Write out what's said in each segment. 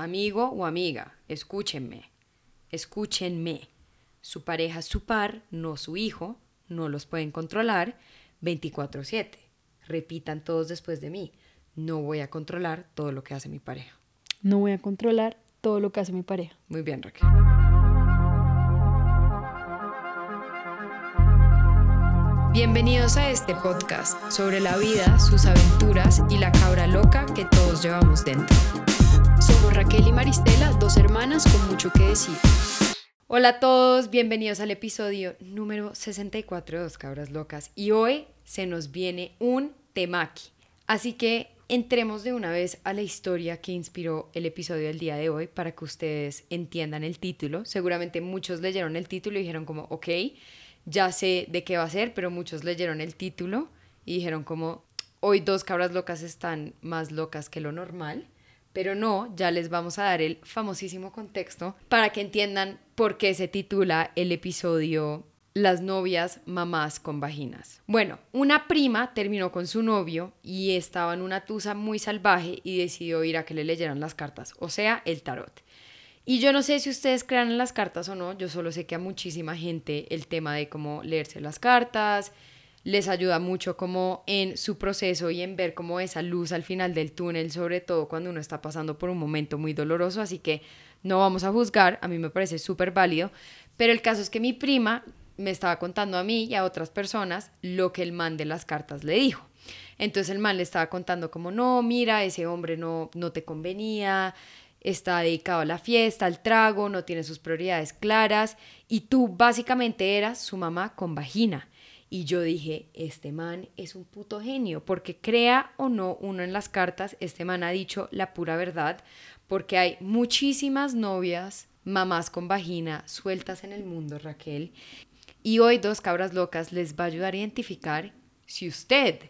amigo o amiga, escúchenme, escúchenme. Su pareja es su par, no su hijo, no los pueden controlar 24/7. Repitan todos después de mí, no voy a controlar todo lo que hace mi pareja. No voy a controlar todo lo que hace mi pareja. Muy bien, Raquel. Bienvenidos a este podcast sobre la vida, sus aventuras y la cabra loca que todos llevamos dentro. Somos Raquel y Maristela, dos hermanas con mucho que decir. Hola a todos, bienvenidos al episodio número 64 de Dos Cabras Locas y hoy se nos viene un temaki. Así que entremos de una vez a la historia que inspiró el episodio del día de hoy para que ustedes entiendan el título. Seguramente muchos leyeron el título y dijeron como, ok, ya sé de qué va a ser, pero muchos leyeron el título y dijeron como, hoy dos cabras locas están más locas que lo normal. Pero no, ya les vamos a dar el famosísimo contexto para que entiendan por qué se titula el episodio Las novias mamás con vaginas. Bueno, una prima terminó con su novio y estaba en una tusa muy salvaje y decidió ir a que le leyeran las cartas, o sea, el tarot. Y yo no sé si ustedes crean en las cartas o no, yo solo sé que a muchísima gente el tema de cómo leerse las cartas les ayuda mucho como en su proceso y en ver como esa luz al final del túnel, sobre todo cuando uno está pasando por un momento muy doloroso, así que no vamos a juzgar, a mí me parece súper válido, pero el caso es que mi prima me estaba contando a mí y a otras personas lo que el man de las cartas le dijo. Entonces el man le estaba contando como, no, mira, ese hombre no, no te convenía, está dedicado a la fiesta, al trago, no tiene sus prioridades claras y tú básicamente eras su mamá con vagina. Y yo dije, este man es un puto genio, porque crea o no uno en las cartas, este man ha dicho la pura verdad, porque hay muchísimas novias, mamás con vagina sueltas en el mundo, Raquel. Y hoy Dos Cabras Locas les va a ayudar a identificar si usted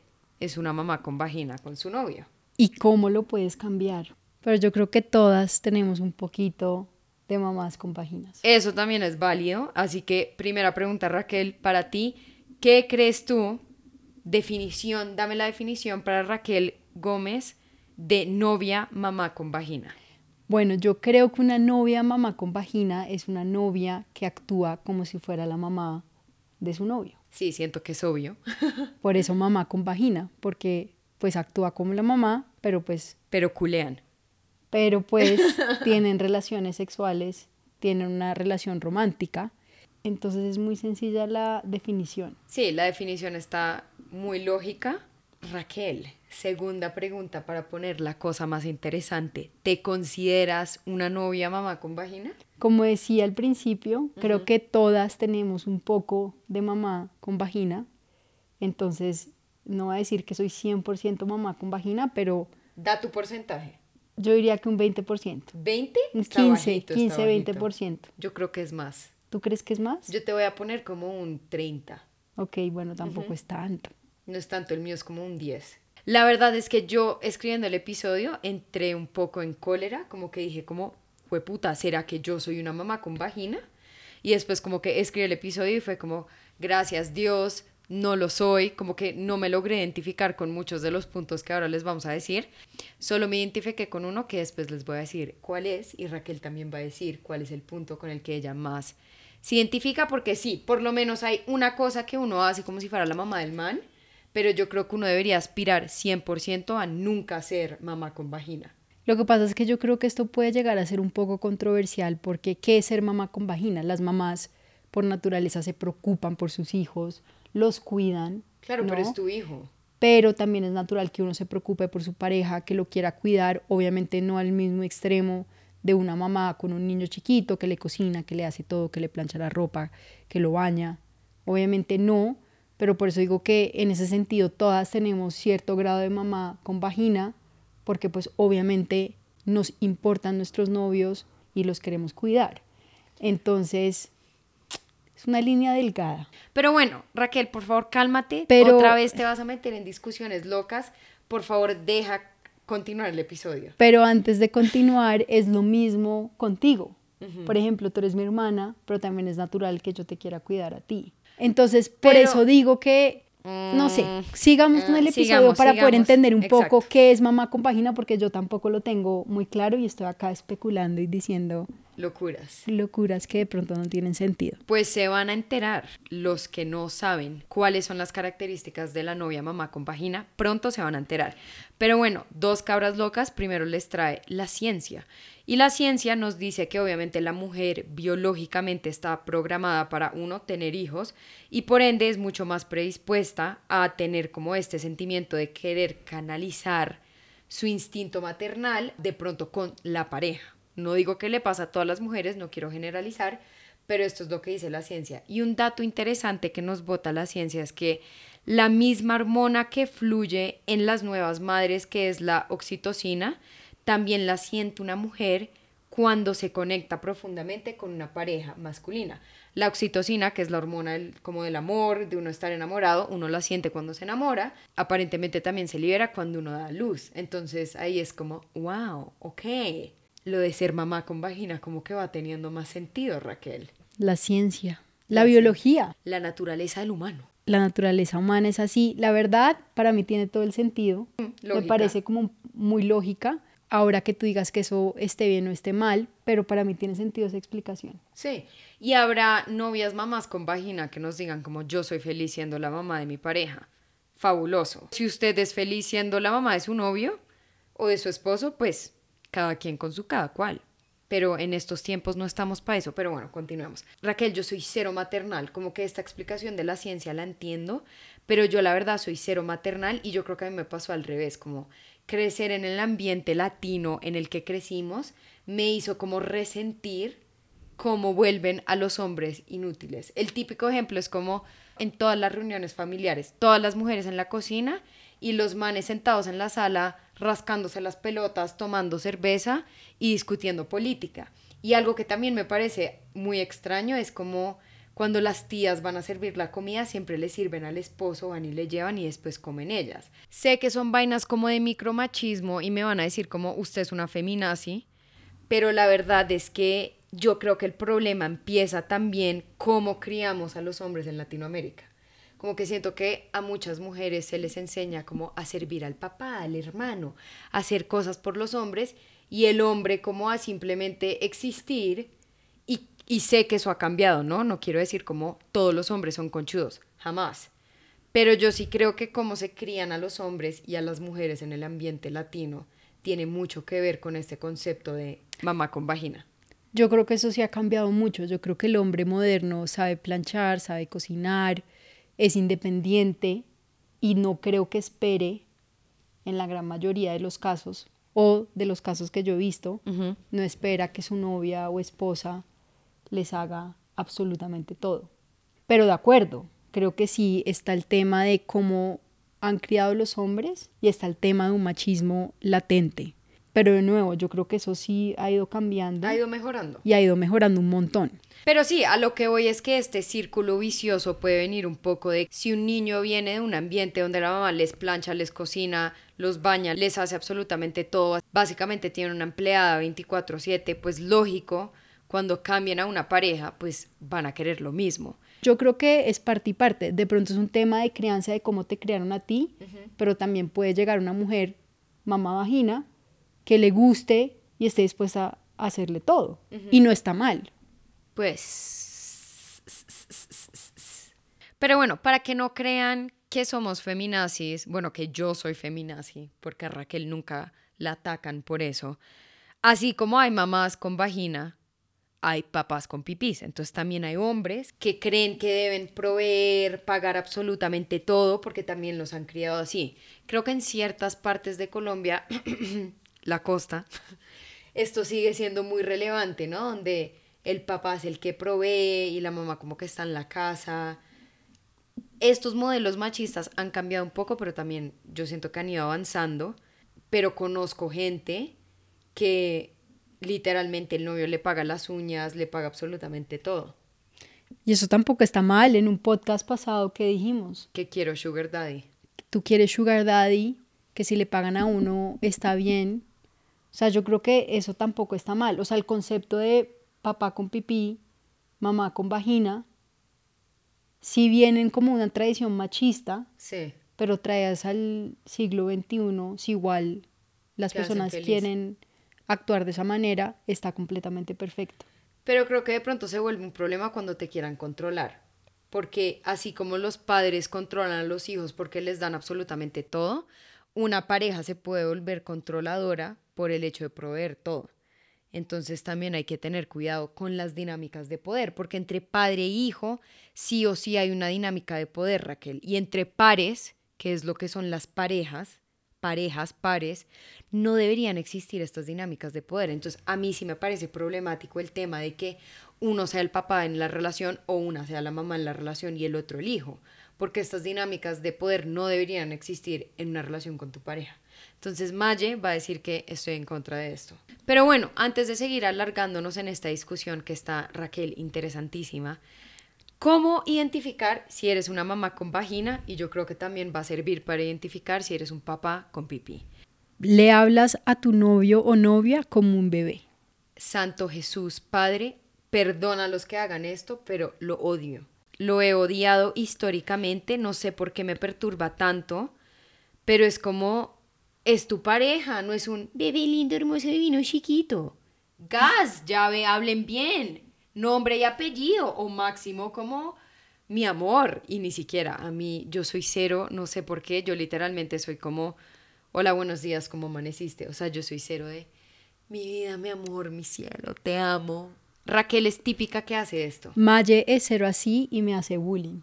es una mamá con vagina con su novio. ¿Y cómo lo puedes cambiar? Pero yo creo que todas tenemos un poquito de mamás con vaginas. Eso también es válido. Así que primera pregunta, Raquel, para ti, ¿qué crees tú? Definición, dame la definición para Raquel Gómez de novia mamá con vagina. Bueno, yo creo que una novia mamá con vagina es una novia que actúa como si fuera la mamá de su novio. Sí, siento que es obvio. Por eso mamá con vagina, porque pues actúa como la mamá, pero pues... Pero culean. Pero pues tienen relaciones sexuales, tienen una relación romántica. Entonces es muy sencilla la definición. Sí, la definición está muy lógica. Raquel, segunda pregunta para poner la cosa más interesante. ¿Te consideras una novia mamá con vagina? Como decía al principio, creo que todas tenemos un poco de mamá con vagina. Entonces, no voy a decir que soy 100% mamá con vagina, pero... Da tu porcentaje. Yo diría que un 20%. ¿20? Un Está 15, bajito, está 15, bajito. 20%. Yo creo que es más. ¿Tú crees que es más? Yo te voy a poner como un 30. Ok, bueno, tampoco es tanto. No es tanto, el mío es como un 10. La verdad es que yo escribiendo el episodio entré un poco en cólera, como que dije como, fue puta, ¿será que yo soy una mamá con vagina? Y después como que escribí el episodio y fue como, gracias Dios, no lo soy, como que no me logré identificar con muchos de los puntos que ahora les vamos a decir. Solo me identifiqué con uno que después les voy a decir cuál es y Raquel también va a decir cuál es el punto con el que ella más se identifica porque sí, por lo menos hay una cosa que uno hace como si fuera la mamá del man, pero yo creo que uno debería aspirar 100% a nunca ser mamá con vagina. Lo que pasa es que yo creo que esto puede llegar a ser un poco controversial porque ¿qué es ser mamá con vagina? Las mamás por naturaleza se preocupan por sus hijos, los cuidan. Claro, pero es tu hijo. Pero también es natural que uno se preocupe por su pareja, que lo quiera cuidar, obviamente no al mismo extremo de una mamá con un niño chiquito que le cocina, que le hace todo, que le plancha la ropa, que lo baña. Obviamente no, pero por eso digo que en ese sentido todas tenemos cierto grado de mamá con vagina, porque pues obviamente nos importan nuestros novios y los queremos cuidar. Entonces, es una línea delgada. Pero bueno, Raquel, por favor, cálmate. Pero- Otra vez te vas a meter en discusiones locas. Por favor, deja continuar el episodio. Pero antes de continuar, es lo mismo contigo. Por ejemplo, tú eres mi hermana, pero también es natural que yo te quiera cuidar a ti. Entonces, por Pero- eso digo que no sé, sigamos con el Mm, episodio sigamos, para poder sigamos. entender un poco Exacto. qué es mamá con vagina, porque yo tampoco lo tengo muy claro y estoy acá especulando y diciendo Locuras. locuras que de pronto no tienen sentido. Pues se van a enterar los que no saben cuáles son las características de la novia mamá con vagina. Pronto se van a enterar. Pero bueno, dos cabras locas primero les trae la ciencia. Y la ciencia nos dice que obviamente la mujer biológicamente está programada para uno tener hijos y por ende es mucho más predispuesta a tener como este sentimiento de querer canalizar su instinto maternal de pronto con la pareja. No digo que le pasa a todas las mujeres, no quiero generalizar, pero esto es lo que dice la ciencia. Y un dato interesante que nos bota la ciencia es que la misma hormona que fluye en las nuevas madres, que es la oxitocina, también la siente una mujer cuando se conecta profundamente con una pareja masculina. La oxitocina, que es la hormona del- como del amor, de uno estar enamorado, uno la siente cuando se enamora, aparentemente también se libera cuando uno da luz. Entonces ahí es como, wow, ok. Lo de ser mamá con vagina como que va teniendo más sentido, Raquel. La ciencia, la La biología, La naturaleza del humano. la naturaleza humana es así. La verdad, para mí tiene todo el sentido. Me Mm, lógica. parece como muy lógica. Ahora que tú digas que eso esté bien o esté mal, pero para mí tiene sentido esa explicación. Sí, y habrá novias mamás con vagina que nos digan como yo soy feliz siendo la mamá de mi pareja. Fabuloso. Si usted es feliz siendo la mamá de su novio o de su esposo, pues cada quien con su cada cual. Pero en estos tiempos no estamos para eso. Pero bueno, continuemos. Raquel, yo soy cero maternal. Como que esta explicación de la ciencia la entiendo, pero yo la verdad soy cero maternal y yo creo que a mí me pasó al revés, como crecer en el ambiente latino en el que crecimos me hizo como resentir cómo vuelven a los hombres inútiles. El típico ejemplo es como en todas las reuniones familiares, todas las mujeres en la cocina y los manes sentados en la sala rascándose las pelotas, tomando cerveza y discutiendo política. Y algo que también me parece muy extraño es como cuando las tías van a servir la comida, siempre le sirven al esposo, van y le llevan y después comen ellas. Sé que son vainas como de micromachismo y me van a decir como usted es una feminazi, pero la verdad es que yo creo que el problema empieza también cómo criamos a los hombres en Latinoamérica. Como que siento que a muchas mujeres se les enseña como a servir al papá, al hermano, a hacer cosas por los hombres y el hombre como a simplemente existir y, y sé que eso ha cambiado, ¿no? No quiero decir como todos los hombres son conchudos, jamás. Pero yo sí creo que cómo se crían a los hombres y a las mujeres en el ambiente latino tiene mucho que ver con este concepto de mamá con vagina. Yo creo que eso sí ha cambiado mucho. Yo creo que el hombre moderno sabe planchar, sabe cocinar, es independiente y no creo que espere, en la gran mayoría de los casos, o de los casos que yo he visto, no espera que su novia o esposa les haga absolutamente todo. Pero de acuerdo, creo que sí está el tema de cómo han criado los hombres y está el tema de un machismo latente. Pero de nuevo, yo creo que eso sí ha ido cambiando Ha ido mejorando. y ha ido mejorando un montón. Pero sí, a lo que voy es que este círculo vicioso puede venir un poco de si un niño viene de un ambiente donde la mamá les plancha, les cocina, los baña, les hace absolutamente todo, básicamente tiene una empleada 24/7, pues lógico, cuando cambien a una pareja, pues van a querer lo mismo. Yo creo que es parte y parte. De pronto es un tema de crianza de cómo te criaron a ti, pero también puede llegar una mujer, mamá vagina, que le guste y esté dispuesta a hacerle todo. Y no está mal. Pues... Pero bueno, para que no crean que somos feminazis, bueno, que yo soy feminazi, porque a Raquel nunca la atacan por eso, así como hay mamás con vagina, hay papás con pipís. Entonces también hay hombres que creen que deben proveer, pagar absolutamente todo, porque también los han criado así. Creo que en ciertas partes de Colombia, la costa, esto sigue siendo muy relevante, ¿no? Donde el papá es el que provee y la mamá como que está en la casa. Estos modelos machistas han cambiado un poco, pero también yo siento que han ido avanzando. Pero conozco gente que literalmente el novio le paga las uñas, le paga absolutamente todo. Y eso tampoco está mal. En un podcast pasado que dijimos, Que quiero sugar daddy. tú quieres sugar daddy, que si le pagan a uno está bien. O sea, yo creo que eso tampoco está mal. O sea, el concepto de papá con pipí, mamá con vagina, si vienen como una tradición machista, Sí. pero traías al siglo XXI, si igual las personas quieren actuar de esa manera, está completamente perfecto. Pero creo que de pronto se vuelve un problema cuando te quieran controlar. Porque así como los padres controlan a los hijos porque les dan absolutamente todo, una pareja se puede volver controladora por el hecho de proveer todo. Entonces también hay que tener cuidado con las dinámicas de poder, porque entre padre e hijo sí o sí hay una dinámica de poder, Raquel. Y entre pares, que es lo que son las parejas, parejas, pares, no deberían existir estas dinámicas de poder. Entonces, a mí sí me parece problemático el tema de que uno sea el papá en la relación o una sea la mamá en la relación y el otro el hijo, porque estas dinámicas de poder no deberían existir en una relación con tu pareja. Entonces, Maye va a decir que estoy en contra de esto. Pero bueno, antes de seguir alargándonos en esta discusión que está Raquel interesantísima, ¿Cómo identificar si eres una mamá con vagina? Y yo creo que también va a servir para identificar si eres un papá con pipí. Le hablas a tu novio o novia como un bebé. Santo Jesús, Padre, perdona a los que hagan esto, pero lo odio. Lo he odiado históricamente, no sé por qué me perturba tanto, pero es como, es tu pareja, no es un bebé lindo, hermoso, divino, chiquito. Gas, llave, hablen bien. Nombre y apellido, o máximo como mi amor. Y ni siquiera a mí, yo soy cero, no sé por qué, yo literalmente soy como, hola, buenos días, ¿cómo amaneciste? O sea, yo soy cero de, mi vida, mi amor, mi cielo, te amo. Raquel es típica que hace esto. Maye es cero así y me hace bullying.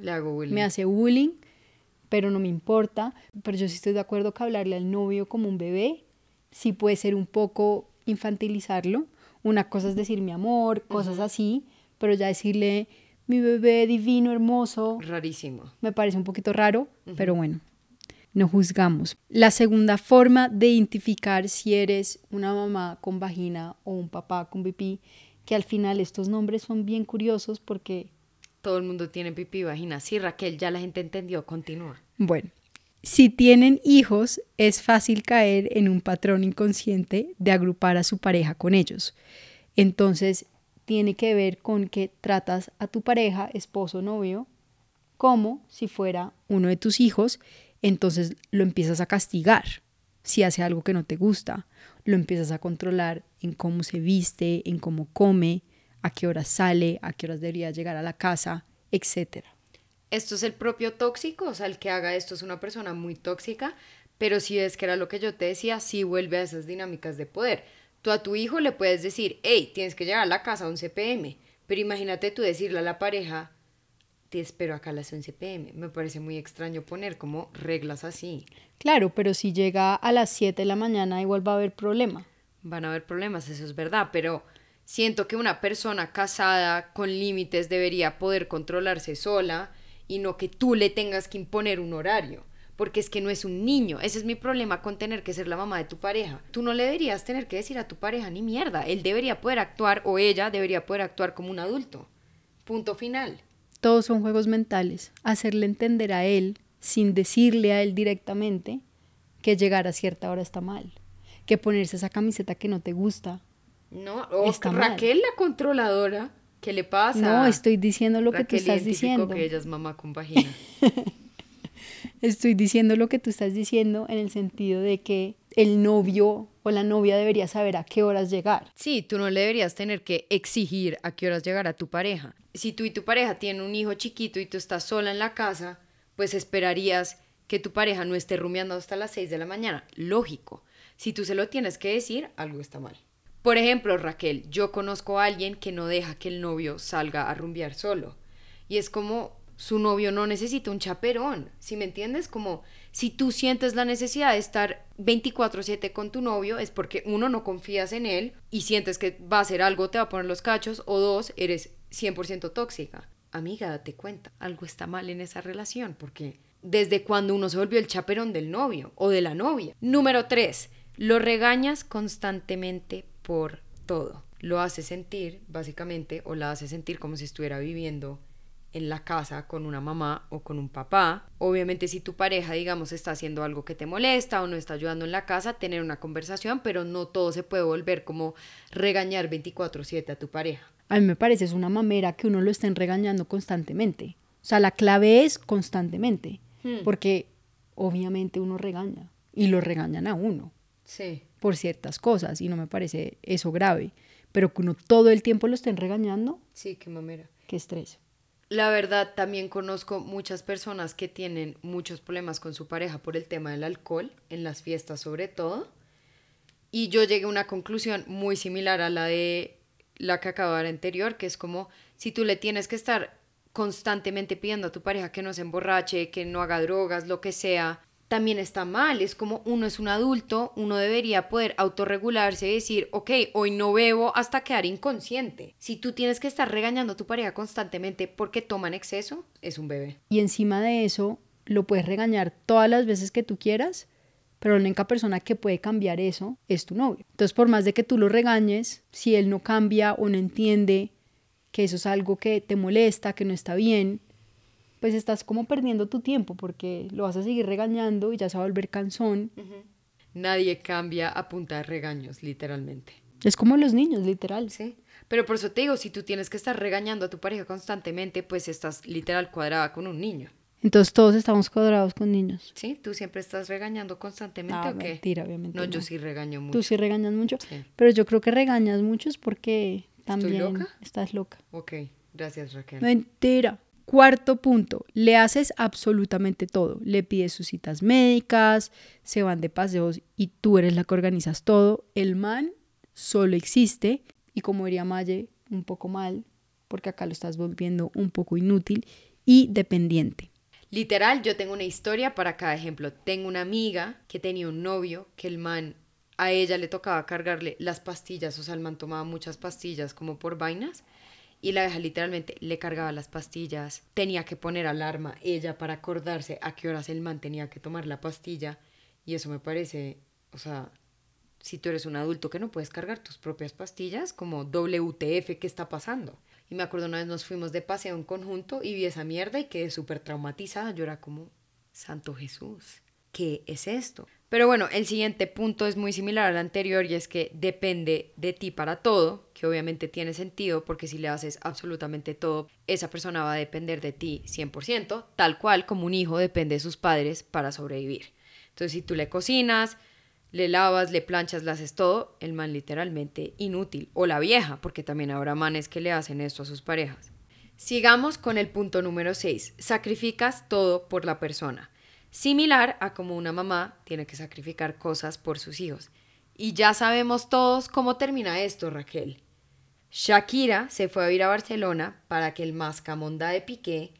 Le hago bullying. Me hace bullying, pero no me importa. Pero yo sí estoy de acuerdo que hablarle al novio como un bebé sí puede ser un poco infantilizarlo. Una cosa es decir mi amor, cosas así, pero ya decirle mi bebé divino, hermoso, Rarísimo. me parece un poquito raro, pero bueno, no juzgamos. La segunda forma de identificar si eres una mamá con vagina o un papá con pipí, que al final estos nombres son bien curiosos porque, Todo el mundo tiene pipí y vagina. Sí, Raquel, ya la gente entendió. Continúa. bueno, si tienen hijos, es fácil caer en un patrón inconsciente de agrupar a su pareja con ellos. Entonces, tiene que ver con que tratas a tu pareja, esposo, novio, como si fuera uno de tus hijos, entonces lo empiezas a castigar si hace algo que no te gusta, lo empiezas a controlar en cómo se viste, en cómo come, a qué horas sale, a qué horas debería llegar a la casa, etc. Esto es el propio tóxico, o sea, el que haga esto es una persona muy tóxica, pero si ves que era lo que yo te decía, sí vuelve a esas dinámicas de poder. Tú a tu hijo le puedes decir, hey, tienes que llegar a la casa a 11 pm, pero imagínate tú decirle a la pareja, te espero acá a las 11 pm. Me parece muy extraño poner como reglas así. Claro, pero si llega a las 7 de la mañana igual va a haber problema. Van a haber problemas, eso es verdad, pero siento que una persona casada con límites debería poder controlarse sola y no que tú le tengas que imponer un horario, porque es que no es un niño. Ese es mi problema con tener que ser la mamá de tu pareja. Tú no le deberías tener que decir a tu pareja ni mierda. Él debería poder actuar o ella debería poder actuar como un adulto. Punto final. Todos son juegos mentales. Hacerle entender a él, sin decirle a él directamente, que llegar a cierta hora está mal. Que ponerse esa camiseta que no te gusta. No, o Está mal. Raquel la controladora, ¿qué le pasa? No, estoy diciendo lo que tú estás diciendo. que ella es mamá con vagina. Estoy diciendo lo que tú estás diciendo en el sentido de que el novio o la novia debería saber a qué horas llegar. Sí, tú no le deberías tener que exigir a qué horas llegar a tu pareja. Si tú y tu pareja tienen un hijo chiquito y tú estás sola en la casa, pues esperarías que tu pareja no esté rumiando hasta las 6 de la mañana. Lógico. Si tú se lo tienes que decir, algo está mal. Por ejemplo, Raquel, yo conozco a alguien que no deja que el novio salga a rumbear solo. Y es como su novio no necesita un chaperón, ¿sí me entiendes? Como si tú sientes la necesidad de estar 24/7 con tu novio es porque uno no confías en él y sientes que va a hacer algo, te va a poner los cachos o dos, eres 100% tóxica. Amiga, date cuenta, algo está mal en esa relación porque desde cuando uno se volvió el chaperón del novio o de la novia. Número 3. Lo regañas constantemente por todo. Lo hace sentir, básicamente, o la hace sentir como si estuviera viviendo en la casa con una mamá o con un papá. Obviamente si tu pareja, digamos, está haciendo algo que te molesta o no está ayudando en la casa, tener una conversación, pero no todo se puede volver como regañar 24/7 a tu pareja. A mí me parece es una mamera que uno lo estén regañando constantemente. O sea, la clave es constantemente, Hmm. porque obviamente uno regaña y lo regañan a uno Sí. por ciertas cosas y no me parece eso grave, pero que uno todo el tiempo lo estén regañando, Sí, qué mamera. qué estrés. La verdad, también conozco muchas personas que tienen muchos problemas con su pareja por el tema del alcohol, en las fiestas sobre todo. Y yo llegué a una conclusión muy similar a la de la que acabo de dar anterior, que es como si tú le tienes que estar constantemente pidiendo a tu pareja que no se emborrache, que no haga drogas, lo que sea, también está mal. Es como uno es un adulto, uno debería poder autorregularse y decir, ok, hoy no bebo hasta quedar inconsciente. Si tú tienes que estar regañando a tu pareja constantemente porque toma en exceso, es un bebé. Y encima de eso, lo puedes regañar todas las veces que tú quieras, pero la única persona que puede cambiar eso es tu novio. Entonces, por más de que tú lo regañes, si él no cambia o no entiende que eso es algo que te molesta, que no está bien, pues estás como perdiendo tu tiempo porque lo vas a seguir regañando y ya se va a volver cansón. Nadie cambia a punta de regaños, literalmente. Es como los niños, literal. Sí. Pero por eso te digo, si tú tienes que estar regañando a tu pareja constantemente, pues estás literal cuadrada con un niño. Entonces todos estamos cuadrados con niños. ¿Sí? ¿Tú siempre estás regañando constantemente Ah, o qué? mentira, obviamente. No, yo sí regaño mucho. Tú sí regañas mucho, Sí. pero yo creo que regañas mucho es porque también loca? estás loca. Ok, gracias Raquel. Mentira. Cuarto punto, le haces absolutamente todo. Le pides sus citas médicas, se van de paseos y tú eres la que organizas todo. El man solo existe y como diría Maye, un poco mal, porque acá lo estás volviendo un poco inútil y dependiente. Literal, yo tengo una historia para cada ejemplo. Tengo una amiga que tenía un novio que el man a ella le tocaba cargarle las pastillas, o sea, el man tomaba muchas pastillas como por vainas y la vieja literalmente le cargaba las pastillas, tenía que poner alarma ella para acordarse a qué horas el man tenía que tomar la pastilla y eso me parece, o sea, si tú eres un adulto que no puedes cargar tus propias pastillas, como WTF, ¿qué está pasando? Y me acuerdo una vez nos fuimos de paseo en conjunto y vi esa mierda y quedé súper traumatizada. Yo era como, Santo Jesús, ¿qué es esto? Pero bueno, el siguiente punto es muy similar al anterior y es que depende de ti para todo, que obviamente tiene sentido porque si le haces absolutamente todo, esa persona va a depender de ti 100%, tal cual como un hijo depende de sus padres para sobrevivir. Entonces, si tú le cocinas, le lavas, le planchas, le haces todo, el man literalmente inútil. O la vieja, porque también habrá manes que le hacen esto a sus parejas. Sigamos con el punto número 6. Sacrificas todo por la persona. Similar a como una mamá tiene que sacrificar cosas por sus hijos. Y ya sabemos todos cómo termina esto, Raquel. Shakira se fue a ir a Barcelona para que el mascamonda de Piqué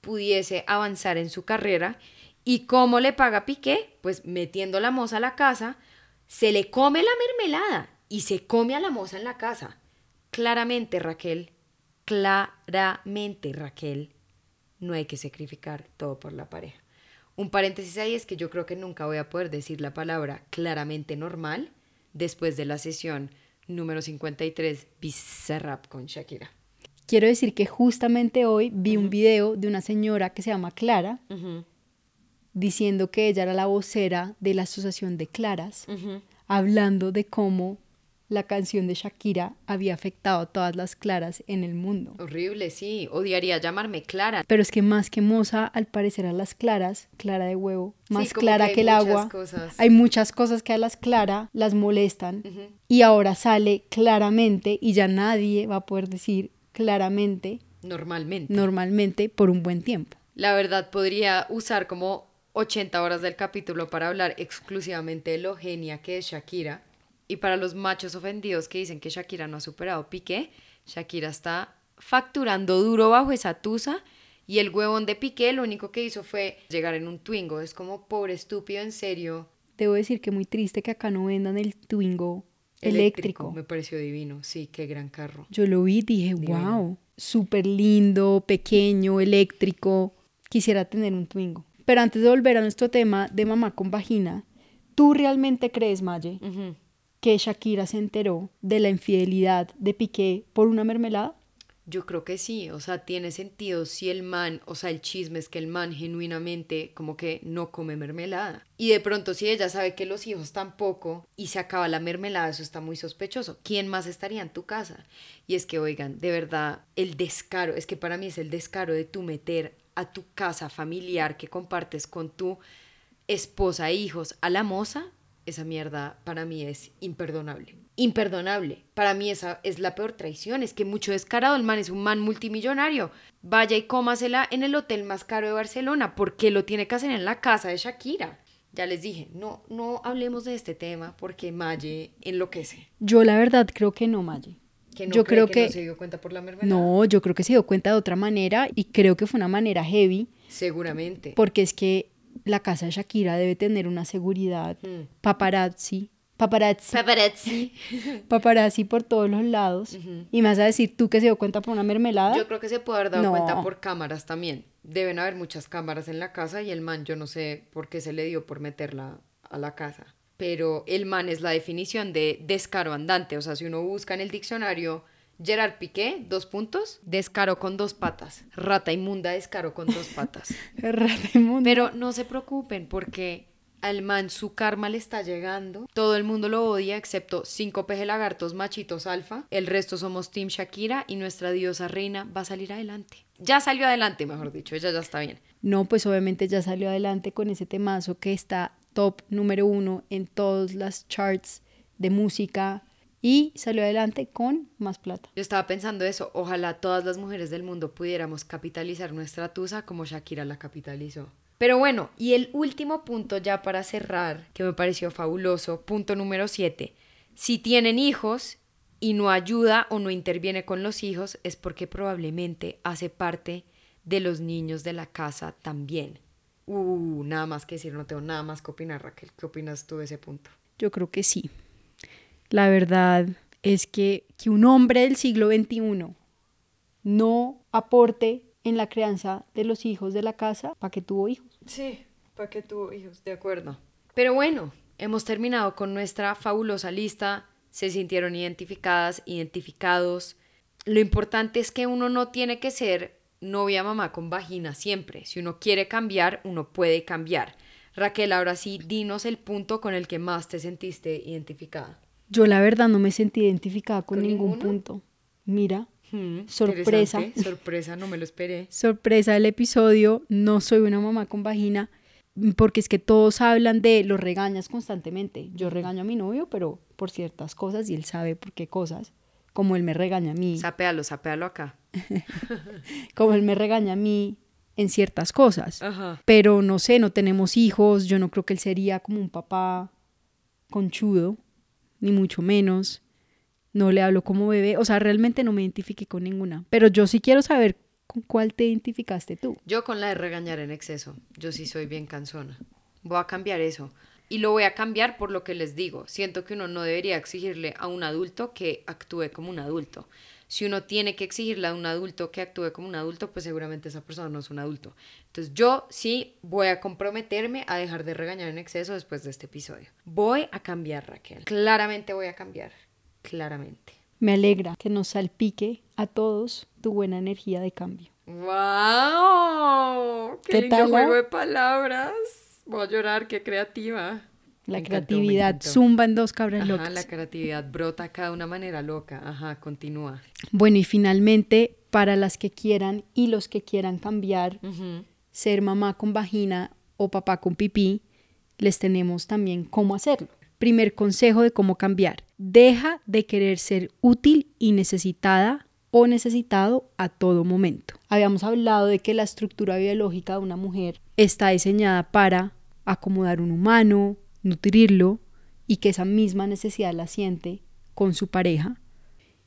pudiese avanzar en su carrera. ¿Y cómo le paga Piqué? Pues metiendo la moza a la casa, se le come la mermelada y se come a la moza en la casa. Claramente, Raquel, claramente, Raquel, no hay que sacrificar todo por la pareja. Un paréntesis ahí es que yo creo que nunca voy a poder decir la palabra claramente normal después de la sesión número 53 Bizarrap con Shakira. Quiero decir que justamente hoy vi un video de una señora que se llama Clara diciendo que ella era la vocera de la Asociación de Claras, hablando de cómo la canción de Shakira había afectado a todas las claras en el mundo. Horrible, sí. Odiaría llamarme Clara. Pero es que más que moza, al parecer a las claras, clara de huevo, más clara que el agua, cosas. hay muchas cosas que a las clara las molestan y ahora sale claramente y ya nadie va a poder decir claramente, Normalmente. normalmente, por un buen tiempo. La verdad, podría usar como 80 horas del capítulo para hablar exclusivamente de lo genia que es Shakira. Y para los machos ofendidos que dicen que Shakira no ha superado Piqué, Shakira está facturando duro bajo esa tusa y el huevón de Piqué lo único que hizo fue llegar en un Twingo. Es como pobre estúpido, en serio. Debo decir que muy triste que acá no vendan el Twingo eléctrico. Me pareció divino. Sí, qué gran carro. Yo lo vi y dije, wow, súper lindo, pequeño, eléctrico. Quisiera tener un Twingo. Pero antes de volver a nuestro tema de mamá con vagina, ¿tú realmente crees, Maye. Que Shakira se enteró de la infidelidad de Piqué por una mermelada? Yo creo que sí, o sea, tiene sentido si el man, o sea, el chisme es que el man genuinamente como que no come mermelada. Y de pronto si ella sabe que los hijos tampoco y se acaba la mermelada, eso está muy sospechoso. ¿Quién más estaría en tu casa? Y es que, oigan, de verdad, el descaro, es que para mí es el descaro de tú meter a tu casa familiar que compartes con tu esposa e hijos a la moza, esa mierda para mí es imperdonable. Imperdonable. Para mí esa es la peor traición. Es que mucho descarado. El man es un man multimillonario. Vaya y cómasela en el hotel más caro de Barcelona. ¿Por qué lo tiene que hacer en la casa de Shakira? Ya les dije, no, no hablemos de este tema porque Maye enloquece. Yo la verdad creo que no, Maye. Que no yo creo que, que no se dio cuenta por la mermelada. no, yo creo que se dio cuenta de otra manera y creo que fue una manera heavy Seguramente. porque es que la casa de Shakira debe tener una seguridad Mm. paparazzi, paparazzi, Paparazzi. paparazzi por todos los lados y me vas a decir tú que se dio cuenta por una mermelada. Yo creo que se puede haber dado No. cuenta por cámaras también. Deben haber muchas cámaras en la casa y el man, yo no sé por qué se le dio por meterla a la casa. Pero el man es la definición de descaro andante. O sea, si uno busca en el diccionario Gerard Piqué, dos puntos, descaro con dos patas. Rata inmunda, descaro con dos patas. Rata inmunda. Pero no se preocupen porque al man su karma le está llegando. Todo el mundo lo odia excepto cinco peje lagartos machitos alfa. El resto somos Team Shakira y nuestra diosa reina va a salir adelante. Ya salió adelante, mejor dicho, ella ya está bien. No, pues obviamente ya salió adelante con ese temazo que está top número uno en todas las charts de música y salió adelante con más plata. Yo estaba pensando eso, ojalá todas las mujeres del mundo pudiéramos capitalizar nuestra tusa como Shakira la capitalizó. Pero bueno, y el último punto ya para cerrar, que me pareció fabuloso, punto número 7. Si tienen hijos y no ayuda o no interviene con los hijos, es porque probablemente hace parte de los niños de la casa también. Uh, nada más que decir, no tengo nada más que opinar, Raquel. ¿Qué opinas tú de ese punto? Yo creo que sí. La verdad es que que un hombre del siglo XXI no aporte en la crianza de los hijos de la casa para que tuvo hijos. Sí, para que tuvo hijos, de acuerdo. Pero bueno, hemos terminado con nuestra fabulosa lista. Se sintieron identificadas, identificados. Lo importante es que uno no tiene que ser novia mamá con vagina siempre. Si uno quiere cambiar, uno puede cambiar. Raquel, ahora sí, dinos el punto con el que más te sentiste identificada. Yo la verdad no me sentí identificada con, ¿Con ningún ninguno? punto. Mira, Hmm, Sorpresa. Sorpresa, no me lo esperé. sorpresa del episodio, no soy una mamá con vagina, porque es que todos hablan de los regañas constantemente. Yo regaño a mi novio, pero por ciertas cosas y él sabe por qué cosas, como él me regaña a mí, Sapéalo, sapéalo acá. como él me regaña a mí en ciertas cosas. Ajá. Pero no sé, no tenemos hijos, yo no creo que él sería como un papá conchudo, ni mucho menos. No le hablo como bebé, o sea, realmente no me identifiqué con ninguna. Pero yo sí quiero saber con cuál te identificaste tú. Yo con la de regañar en exceso. Yo sí soy bien cansona. Voy a cambiar eso. Y lo voy a cambiar por lo que les digo. Siento que uno no debería exigirle a un adulto que actúe como un adulto. Si uno tiene que exigirle a un adulto que actúe como un adulto, pues seguramente esa persona no es un adulto. Entonces yo sí voy a comprometerme a dejar de regañar en exceso después de este episodio. Voy a cambiar, Raquel. Claramente voy a cambiar. Claramente. Me alegra que nos salpique a todos tu buena energía de cambio. ¡Wow! ¡Qué, ¿Qué lindo tal, juego de palabras! Voy a llorar, qué creativa. La creatividad zumba en dos cabras Ajá, locas. la creatividad brota acá de una manera loca. Ajá, continúa. Bueno, y finalmente, para las que quieran y los que quieran cambiar, ser mamá con vagina o papá con pipí, les tenemos también cómo hacerlo. Primer consejo de cómo cambiar. Deja de querer ser útil y necesitada o necesitado a todo momento. Habíamos hablado de que la estructura biológica de una mujer está diseñada para acomodar un humano, nutrirlo y que esa misma necesidad la siente con su pareja.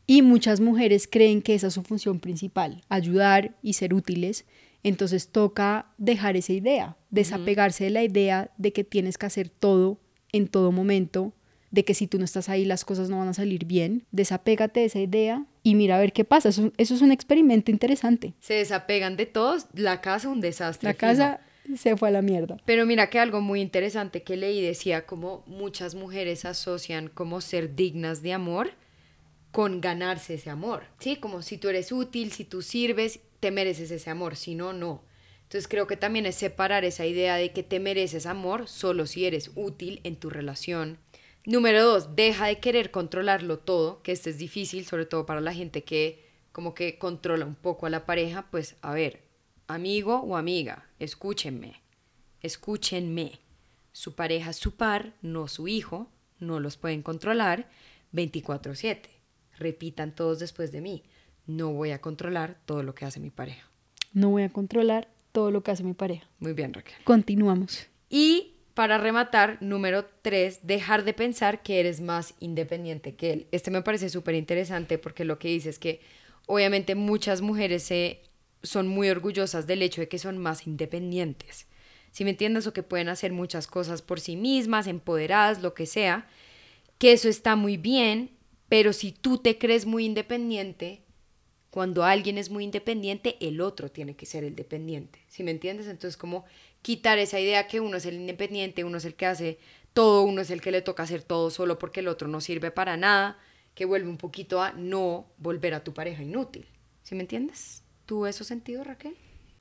Y muchas mujeres creen que esa es su función principal, ayudar y ser útiles. Entonces toca dejar esa idea, desapegarse de la idea de que tienes que hacer todo en todo momento, de que si tú no estás ahí las cosas no van a salir bien. Desapégate de esa idea y mira a ver qué pasa. Eso, eso es un experimento interesante. Se desapegan de todos. La casa un desastre. La casa se fue a la mierda. Pero mira que algo muy interesante que leí decía como muchas mujeres asocian como ser dignas de amor con ganarse ese amor. Sí, como si tú eres útil, si tú sirves, te mereces ese amor, si no, no. Entonces creo que también es separar esa idea de que te mereces amor solo si eres útil en tu relación. Número dos, deja de querer controlarlo todo, que esto es difícil, sobre todo para la gente que como que controla un poco a la pareja, pues a ver, amigo o amiga, escúchenme, escúchenme. Su pareja es su par, no su hijo, no los pueden controlar 24/7. Repitan todos después de mí, no voy a controlar todo lo que hace mi pareja. No voy a controlar todo lo que hace mi pareja. Muy bien, Raquel. Continuamos. Y para rematar, número tres, dejar de pensar que eres más independiente que él. Este me parece súper interesante porque lo que dice es que obviamente muchas mujeres se, son muy orgullosas del hecho de que son más independientes. Si me entiendes, o que pueden hacer muchas cosas por sí mismas, empoderadas, lo que sea, que eso está muy bien, pero si tú te crees muy independiente, cuando alguien es muy independiente, el otro tiene que ser el dependiente. ¿Sí me entiendes? Entonces, como quitar esa idea que uno es el independiente, uno es el que hace todo, uno es el que le toca hacer todo solo porque el otro no sirve para nada, que vuelve un poquito a no volver a tu pareja inútil. ¿Sí me entiendes? ¿Tuvo eso sentido, Raquel?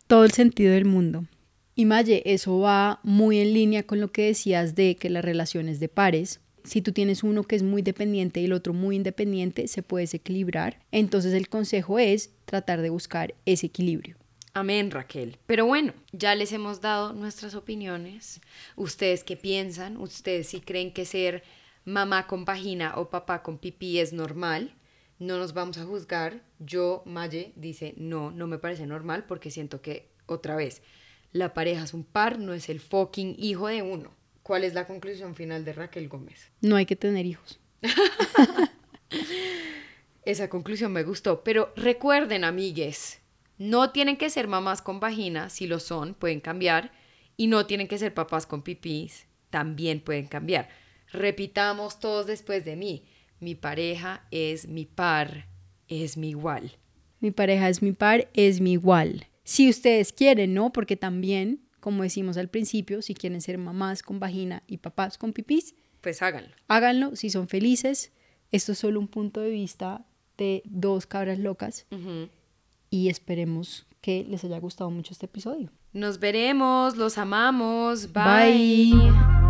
Todo el sentido del mundo. Y Maye, eso va muy en línea con lo que decías de que las relaciones de pares si tú tienes uno que es muy dependiente y el otro muy independiente, se puede desequilibrar. Entonces el consejo es tratar de buscar ese equilibrio. Amén, Raquel. Pero bueno, ya les hemos dado nuestras opiniones. ¿Ustedes qué piensan? ¿Ustedes si creen que ser mamá con vagina o papá con pipí es normal? No nos vamos a juzgar. Yo, Maye, dice, no, no me parece normal porque siento que, otra vez, la pareja es un par, no es el fucking hijo de uno. ¿Cuál es la conclusión final de Raquel Gómez? No hay que tener hijos. Esa conclusión me gustó, pero recuerden, amigues, no tienen que ser mamás con vagina, si lo son, pueden cambiar, y no tienen que ser papás con pipís, también pueden cambiar. Repitamos todos después de mí. Mi pareja es mi par, es mi igual. Mi pareja es mi par, es mi igual. Si ustedes quieren, ¿no? Porque también como decimos al principio, si quieren ser mamás con vagina y papás con pipís, pues háganlo. Háganlo si son felices. Esto es solo un punto de vista de dos cabras locas. Y esperemos que les haya gustado mucho este episodio. Nos veremos, los amamos. Bye.